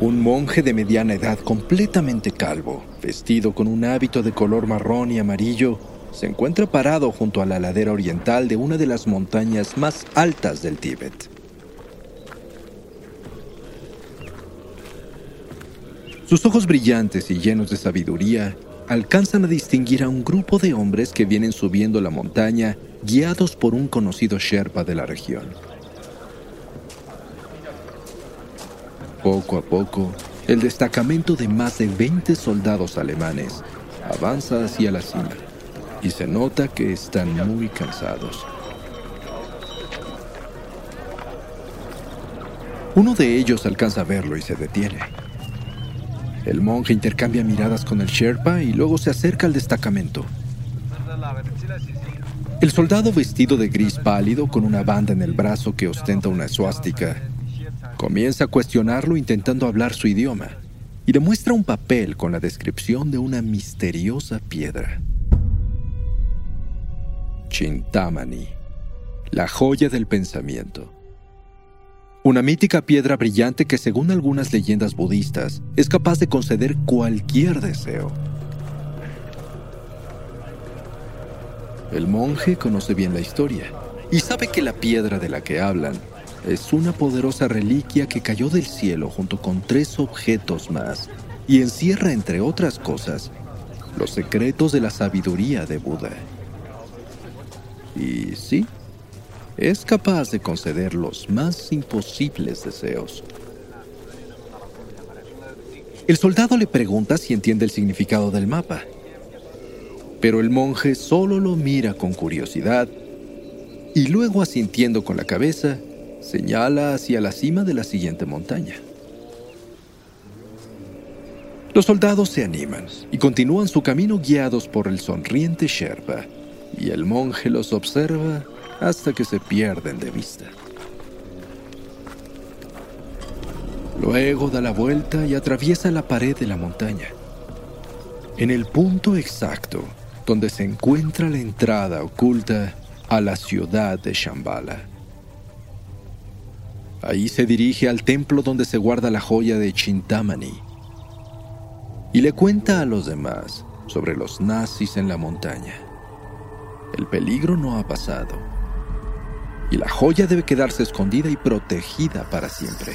Un monje de mediana edad completamente calvo, vestido con un hábito de color marrón y amarillo, se encuentra parado junto a la ladera oriental de una de las montañas más altas del Tíbet. Sus ojos brillantes y llenos de sabiduría alcanzan a distinguir a un grupo de hombres que vienen subiendo la montaña guiados por un conocido Sherpa de la región. Poco a poco, el destacamento de más de 20 soldados alemanes avanza hacia la cima y se nota que están muy cansados. Uno de ellos alcanza a verlo y se detiene. El monje intercambia miradas con el Sherpa y luego se acerca al destacamento. El soldado vestido de gris pálido con una banda en el brazo que ostenta una suástica comienza a cuestionarlo intentando hablar su idioma y le muestra un papel con la descripción de una misteriosa piedra. Chintamani, la joya del pensamiento. Una mítica piedra brillante que según algunas leyendas budistas es capaz de conceder cualquier deseo. El monje conoce bien la historia y sabe que la piedra de la que hablan es una poderosa reliquia que cayó del cielo junto con tres objetos más y encierra, entre otras cosas, los secretos de la sabiduría de Buda. Y sí, es capaz de conceder los más imposibles deseos. El soldado le pregunta si entiende el significado del mapa, pero el monje solo lo mira con curiosidad y luego asintiendo con la cabeza, señala hacia la cima de la siguiente montaña. Los soldados se animan y continúan su camino guiados por el sonriente Sherpa, y el monje los observa hasta que se pierden de vista. Luego da la vuelta y atraviesa la pared de la montaña. En el punto exacto donde se encuentra la entrada oculta a la ciudad de Shambhala. Ahí se dirige al templo donde se guarda la joya de Chintamani y le cuenta a los demás sobre los nazis en la montaña. El peligro no ha pasado y la joya debe quedarse escondida y protegida para siempre.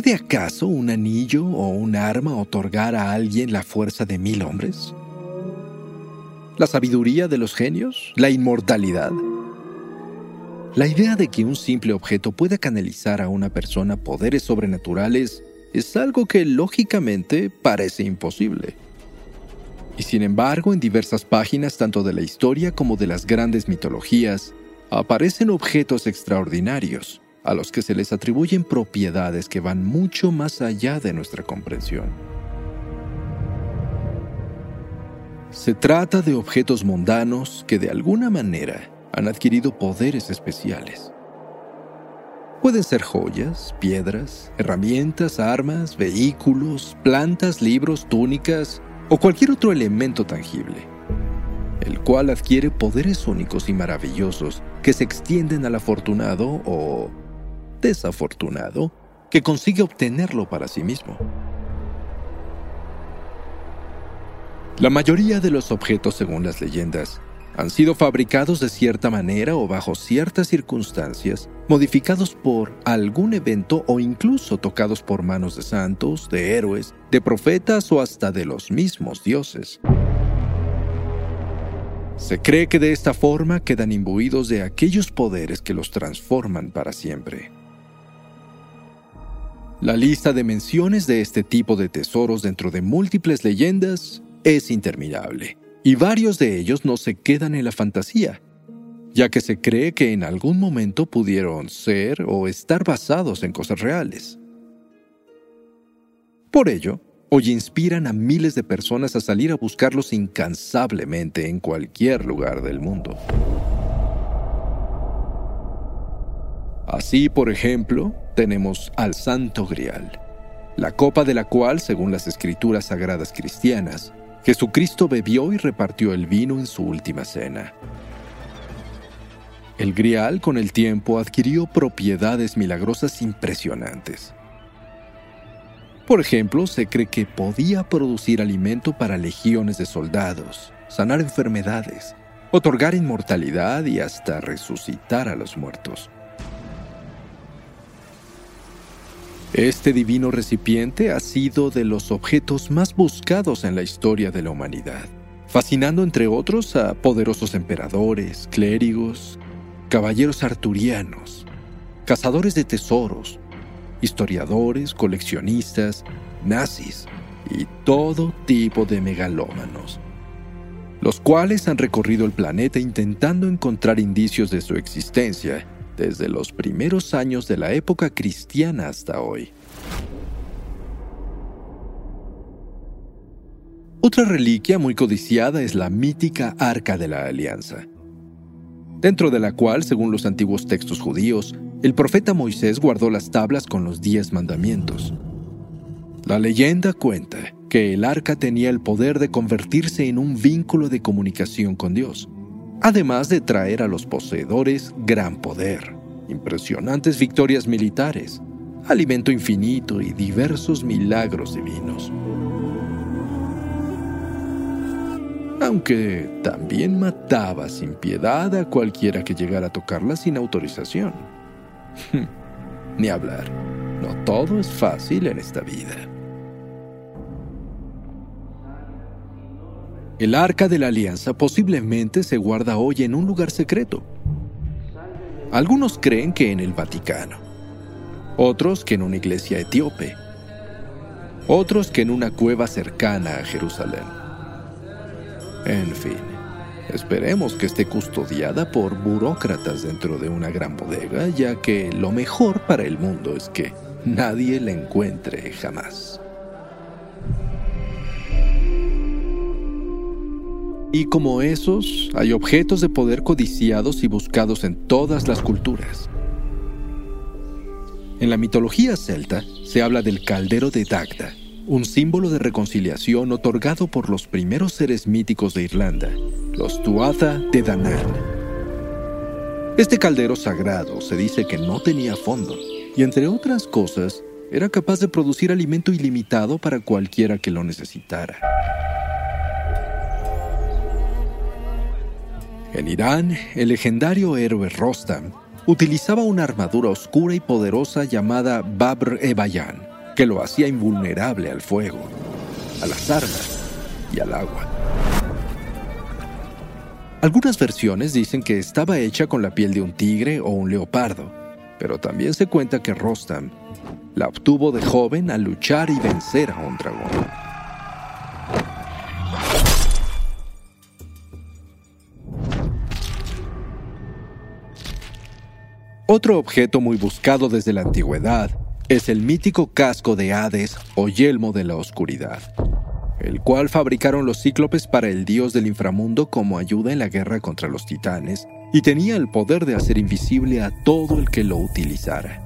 ¿Puede acaso un anillo o un arma otorgar a alguien la fuerza de mil hombres? ¿La sabiduría de los genios? ¿La inmortalidad? La idea de que un simple objeto pueda canalizar a una persona poderes sobrenaturales es algo que lógicamente parece imposible. Y sin embargo, en diversas páginas tanto de la historia como de las grandes mitologías, aparecen objetos extraordinarios a los que se les atribuyen propiedades que van mucho más allá de nuestra comprensión. Se trata de objetos mundanos que de alguna manera han adquirido poderes especiales. Pueden ser joyas, piedras, herramientas, armas, vehículos, plantas, libros, túnicas o cualquier otro elemento tangible, el cual adquiere poderes únicos y maravillosos que se extienden al afortunado o desafortunado que consigue obtenerlo para sí mismo. La mayoría de los objetos, según las leyendas, han sido fabricados de cierta manera o bajo ciertas circunstancias, modificados por algún evento o incluso tocados por manos de santos, de héroes, de profetas o hasta de los mismos dioses. Se cree que de esta forma quedan imbuidos de aquellos poderes que los transforman para siempre. La lista de menciones de este tipo de tesoros dentro de múltiples leyendas es interminable, y varios de ellos no se quedan en la fantasía, ya que se cree que en algún momento pudieron ser o estar basados en cosas reales. Por ello, hoy inspiran a miles de personas a salir a buscarlos incansablemente en cualquier lugar del mundo. Así, por ejemplo, tenemos al Santo Grial, la copa de la cual, según las escrituras sagradas cristianas, Jesucristo bebió y repartió el vino en su última cena. El Grial con el tiempo adquirió propiedades milagrosas impresionantes. Por ejemplo, se cree que podía producir alimento para legiones de soldados, sanar enfermedades, otorgar inmortalidad y hasta resucitar a los muertos. Este divino recipiente ha sido de los objetos más buscados en la historia de la humanidad, fascinando entre otros a poderosos emperadores, clérigos, caballeros arturianos, cazadores de tesoros, historiadores, coleccionistas, nazis y todo tipo de megalómanos, los cuales han recorrido el planeta intentando encontrar indicios de su existencia desde los primeros años de la época cristiana hasta hoy. Otra reliquia muy codiciada es la mítica Arca de la Alianza, dentro de la cual, según los antiguos textos judíos, el profeta Moisés guardó las tablas con los diez mandamientos. La leyenda cuenta que el arca tenía el poder de convertirse en un vínculo de comunicación con Dios, además de traer a los poseedores gran poder, impresionantes victorias militares, alimento infinito y diversos milagros divinos. Aunque también mataba sin piedad a cualquiera que llegara a tocarla sin autorización. Ni hablar. No todo es fácil en esta vida. El arca de la alianza posiblemente se guarda hoy en un lugar secreto. Algunos creen que en el Vaticano, otros que en una iglesia etíope, otros que en una cueva cercana a Jerusalén. En fin. Esperemos que esté custodiada por burócratas dentro de una gran bodega, ya que lo mejor para el mundo es que nadie la encuentre jamás. Y como esos, hay objetos de poder codiciados y buscados en todas las culturas. En la mitología celta se habla del caldero de Dagda, un símbolo de reconciliación otorgado por los primeros seres míticos de Irlanda, los Tuatha de Danann. Este caldero sagrado se dice que no tenía fondo y entre otras cosas era capaz de producir alimento ilimitado para cualquiera que lo necesitara. En Irán, el legendario héroe Rostam utilizaba una armadura oscura y poderosa llamada Babr e Bayan, que lo hacía invulnerable al fuego, a las armas y al agua. Algunas versiones dicen que estaba hecha con la piel de un tigre o un leopardo, pero también se cuenta que Rostam la obtuvo de joven al luchar y vencer a un dragón. Otro objeto muy buscado desde la antigüedad es el mítico casco de Hades o yelmo de la oscuridad, el cual fabricaron los cíclopes para el dios del inframundo como ayuda en la guerra contra los titanes y tenía el poder de hacer invisible a todo el que lo utilizara.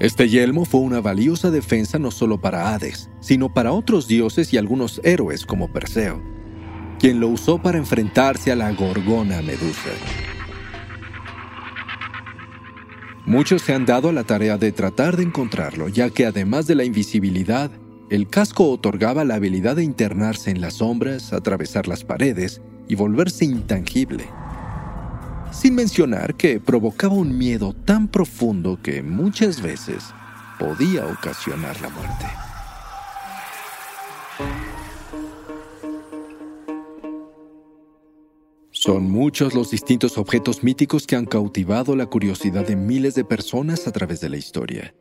Este yelmo fue una valiosa defensa no solo para Hades, sino para otros dioses y algunos héroes como Perseo, quien lo usó para enfrentarse a la gorgona Medusa. Muchos se han dado a la tarea de tratar de encontrarlo, ya que además de la invisibilidad, el casco otorgaba la habilidad de internarse en las sombras, atravesar las paredes y volverse intangible. Sin mencionar que provocaba un miedo tan profundo que muchas veces podía ocasionar la muerte. Son muchos los distintos objetos míticos que han cautivado la curiosidad de miles de personas a través de la historia.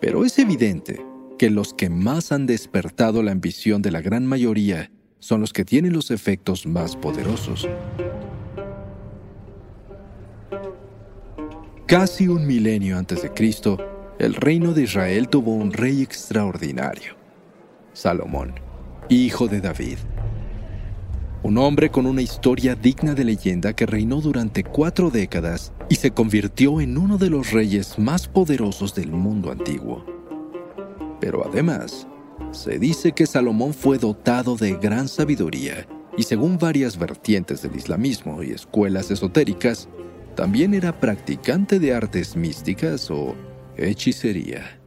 Pero es evidente que los que más han despertado la ambición de la gran mayoría son los que tienen los efectos más poderosos. Casi un milenio antes de Cristo, el reino de Israel tuvo un rey extraordinario, Salomón, hijo de David. Un hombre con una historia digna de leyenda que reinó durante cuatro décadas y se convirtió en uno de los reyes más poderosos del mundo antiguo. Pero además, se dice que Salomón fue dotado de gran sabiduría y según varias vertientes del islamismo y escuelas esotéricas, también era practicante de artes místicas o hechicería.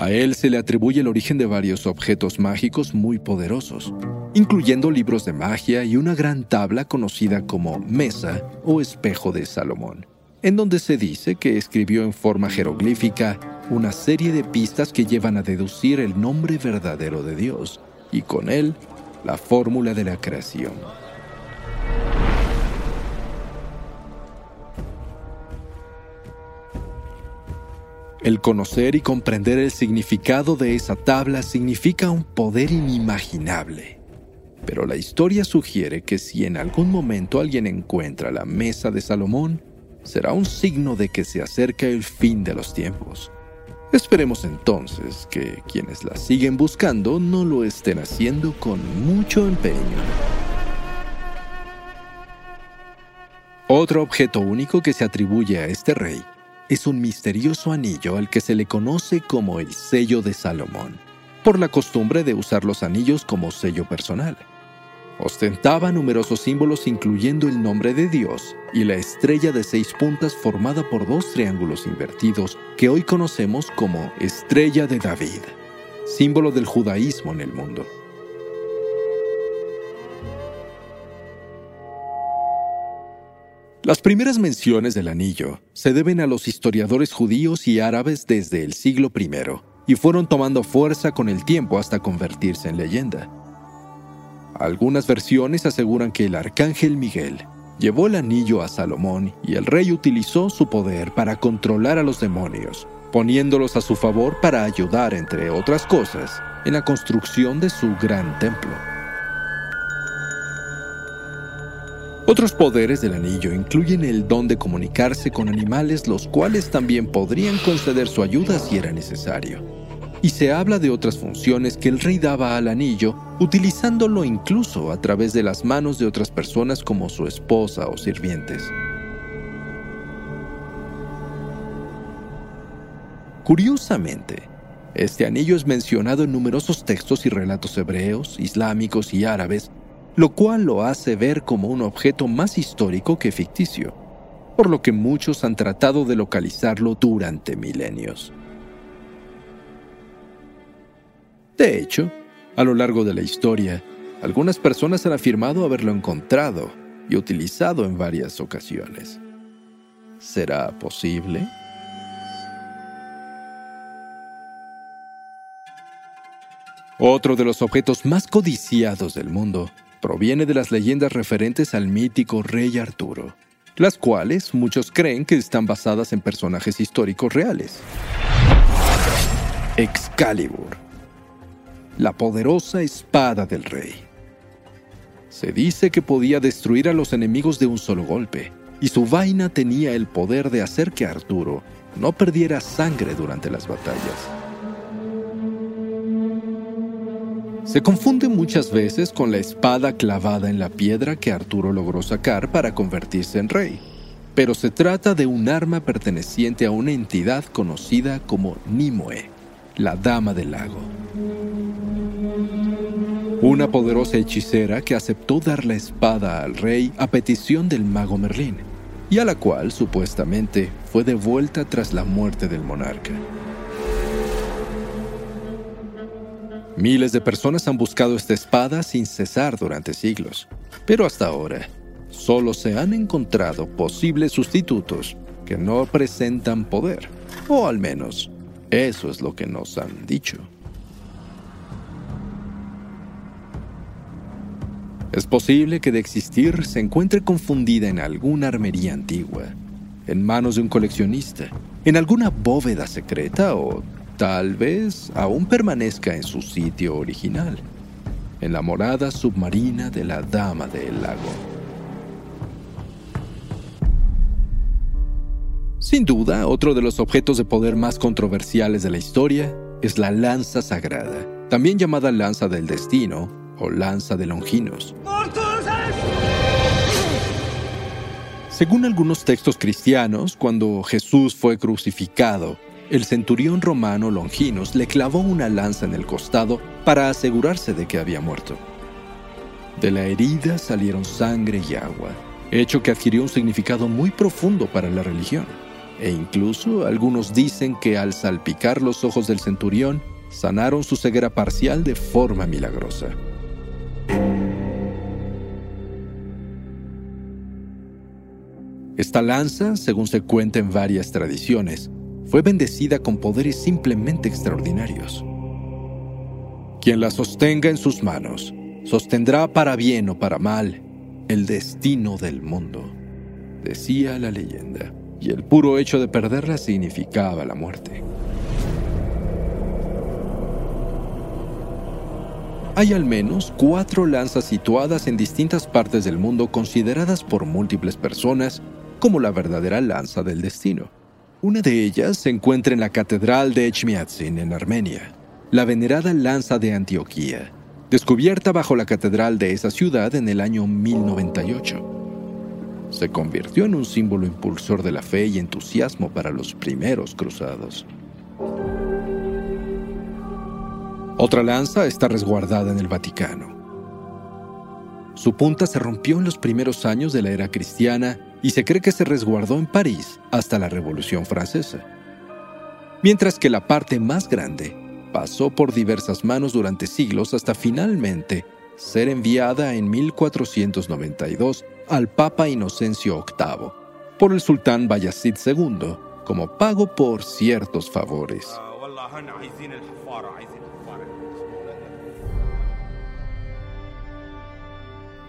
A él se le atribuye el origen de varios objetos mágicos muy poderosos, incluyendo libros de magia y una gran tabla conocida como Mesa o Espejo de Salomón, en donde se dice que escribió en forma jeroglífica una serie de pistas que llevan a deducir el nombre verdadero de Dios y con él la fórmula de la creación. El conocer y comprender el significado de esa tabla significa un poder inimaginable. Pero la historia sugiere que si en algún momento alguien encuentra la mesa de Salomón, será un signo de que se acerca el fin de los tiempos. Esperemos entonces que quienes la siguen buscando no lo estén haciendo con mucho empeño. Otro objeto único que se atribuye a este rey es un misterioso anillo al que se le conoce como el sello de Salomón, por la costumbre de usar los anillos como sello personal. Ostentaba numerosos símbolos incluyendo el nombre de Dios y la estrella de seis puntas formada por dos triángulos invertidos que hoy conocemos como Estrella de David, símbolo del judaísmo en el mundo. Las primeras menciones del anillo se deben a los historiadores judíos y árabes desde el siglo I y fueron tomando fuerza con el tiempo hasta convertirse en leyenda. Algunas versiones aseguran que el arcángel Miguel llevó el anillo a Salomón y el rey utilizó su poder para controlar a los demonios, poniéndolos a su favor para ayudar, entre otras cosas, en la construcción de su gran templo. Otros poderes del anillo incluyen el don de comunicarse con animales, los cuales también podrían conceder su ayuda si era necesario. Y se habla de otras funciones que el rey daba al anillo, utilizándolo incluso a través de las manos de otras personas como su esposa o sirvientes. Curiosamente, este anillo es mencionado en numerosos textos y relatos hebreos, islámicos y árabes lo cual lo hace ver como un objeto más histórico que ficticio, por lo que muchos han tratado de localizarlo durante milenios. De hecho, a lo largo de la historia, algunas personas han afirmado haberlo encontrado y utilizado en varias ocasiones. ¿Será posible? Otro de los objetos más codiciados del mundo proviene de las leyendas referentes al mítico rey Arturo, las cuales muchos creen que están basadas en personajes históricos reales. Excalibur, la poderosa espada del rey. Se dice que podía destruir a los enemigos de un solo golpe, y su vaina tenía el poder de hacer que Arturo no perdiera sangre durante las batallas. Se confunde muchas veces con la espada clavada en la piedra que Arturo logró sacar para convertirse en rey, pero se trata de un arma perteneciente a una entidad conocida como Nimue, la Dama del Lago. Una poderosa hechicera que aceptó dar la espada al rey a petición del mago Merlín, y a la cual supuestamente fue devuelta tras la muerte del monarca. Miles de personas han buscado esta espada sin cesar durante siglos, pero hasta ahora solo se han encontrado posibles sustitutos que no presentan poder, o al menos eso es lo que nos han dicho. Es posible que de existir se encuentre confundida en alguna armería antigua, en manos de un coleccionista, en alguna bóveda secreta o tal vez aún permanezca en su sitio original, en la morada submarina de la Dama del Lago. Sin duda, otro de los objetos de poder más controversiales de la historia es la lanza sagrada, también llamada lanza del destino o lanza de Longinos. Según algunos textos cristianos, cuando Jesús fue crucificado, el centurión romano Longinos le clavó una lanza en el costado para asegurarse de que había muerto. De la herida salieron sangre y agua, hecho que adquirió un significado muy profundo para la religión. E incluso algunos dicen que al salpicar los ojos del centurión, sanaron su ceguera parcial de forma milagrosa. Esta lanza, según se cuenta en varias tradiciones, fue bendecida con poderes simplemente extraordinarios. Quien la sostenga en sus manos, sostendrá para bien o para mal el destino del mundo, decía la leyenda, y el puro hecho de perderla significaba la muerte. Hay al menos cuatro lanzas situadas en distintas partes del mundo consideradas por múltiples personas como la verdadera lanza del destino. Una de ellas se encuentra en la Catedral de Echmiadzin, en Armenia, la venerada lanza de Antioquía, descubierta bajo la catedral de esa ciudad en el año 1098. Se convirtió en un símbolo impulsor de la fe y entusiasmo para los primeros cruzados. Otra lanza está resguardada en el Vaticano. Su punta se rompió en los primeros años de la era cristiana y se cree que se resguardó en París hasta la Revolución Francesa. Mientras que la parte más grande pasó por diversas manos durante siglos hasta finalmente ser enviada en 1492 al Papa Inocencio VIII por el sultán Bayazid II como pago por ciertos favores.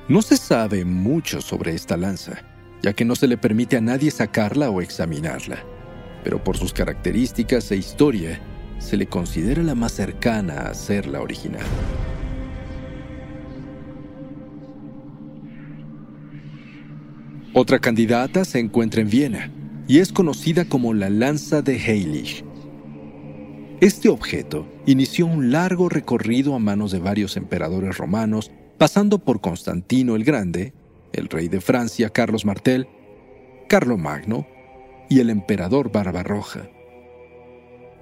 No se sabe mucho sobre esta lanza, ya que no se le permite a nadie sacarla o examinarla, pero por sus características e historia, se le considera la más cercana a ser la original. Otra candidata se encuentra en Viena y es conocida como la lanza de Heilig. Este objeto inició un largo recorrido a manos de varios emperadores romanos pasando por Constantino el Grande, el rey de Francia Carlos Martel, Magno y el emperador Barbarroja.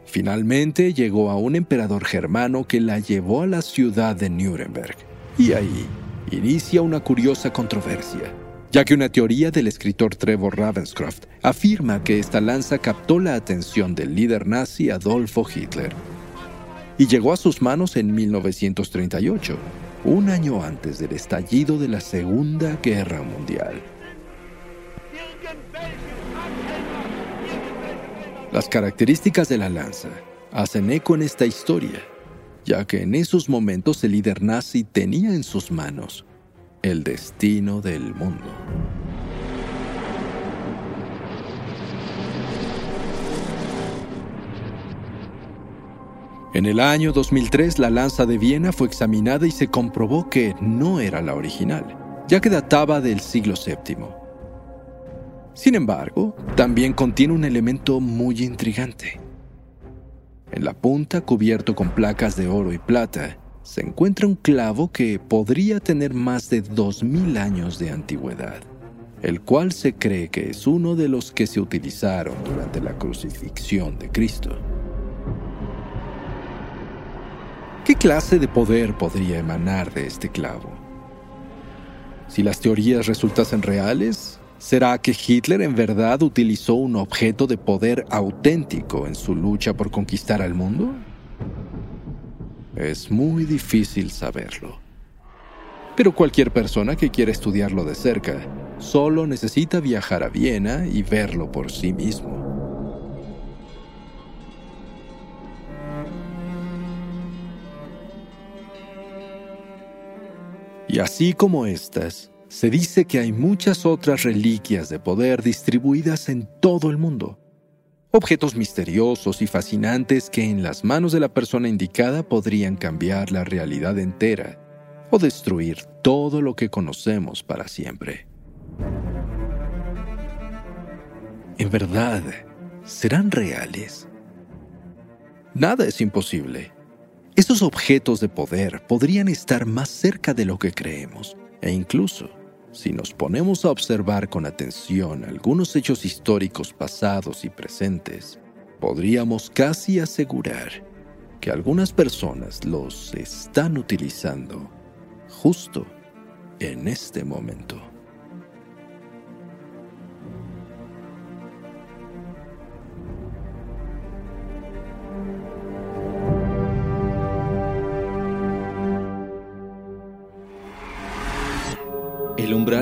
Finalmente llegó a un emperador germano que la llevó a la ciudad de Nuremberg. Y ahí inicia una curiosa controversia, ya que una teoría del escritor Trevor Ravenscroft afirma que esta lanza captó la atención del líder nazi Adolfo Hitler y llegó a sus manos en 1938 un año antes del estallido de la Segunda Guerra Mundial. Las características de la lanza hacen eco en esta historia, ya que en esos momentos el líder nazi tenía en sus manos el destino del mundo. En el año 2003 la lanza de Viena fue examinada y se comprobó que no era la original, ya que databa del siglo VII. Sin embargo, también contiene un elemento muy intrigante. En la punta, cubierto con placas de oro y plata, se encuentra un clavo que podría tener más de 2.000 años de antigüedad, el cual se cree que es uno de los que se utilizaron durante la crucifixión de Cristo. ¿Qué clase de poder podría emanar de este clavo? Si las teorías resultasen reales, ¿será que Hitler en verdad utilizó un objeto de poder auténtico en su lucha por conquistar al mundo? Es muy difícil saberlo. Pero cualquier persona que quiera estudiarlo de cerca solo necesita viajar a Viena y verlo por sí mismo. Y así como estas, se dice que hay muchas otras reliquias de poder distribuidas en todo el mundo. Objetos misteriosos y fascinantes que en las manos de la persona indicada podrían cambiar la realidad entera o destruir todo lo que conocemos para siempre. En verdad, ¿serán reales? Nada es imposible. Estos objetos de poder podrían estar más cerca de lo que creemos e incluso, si nos ponemos a observar con atención algunos hechos históricos pasados y presentes, podríamos casi asegurar que algunas personas los están utilizando justo en este momento.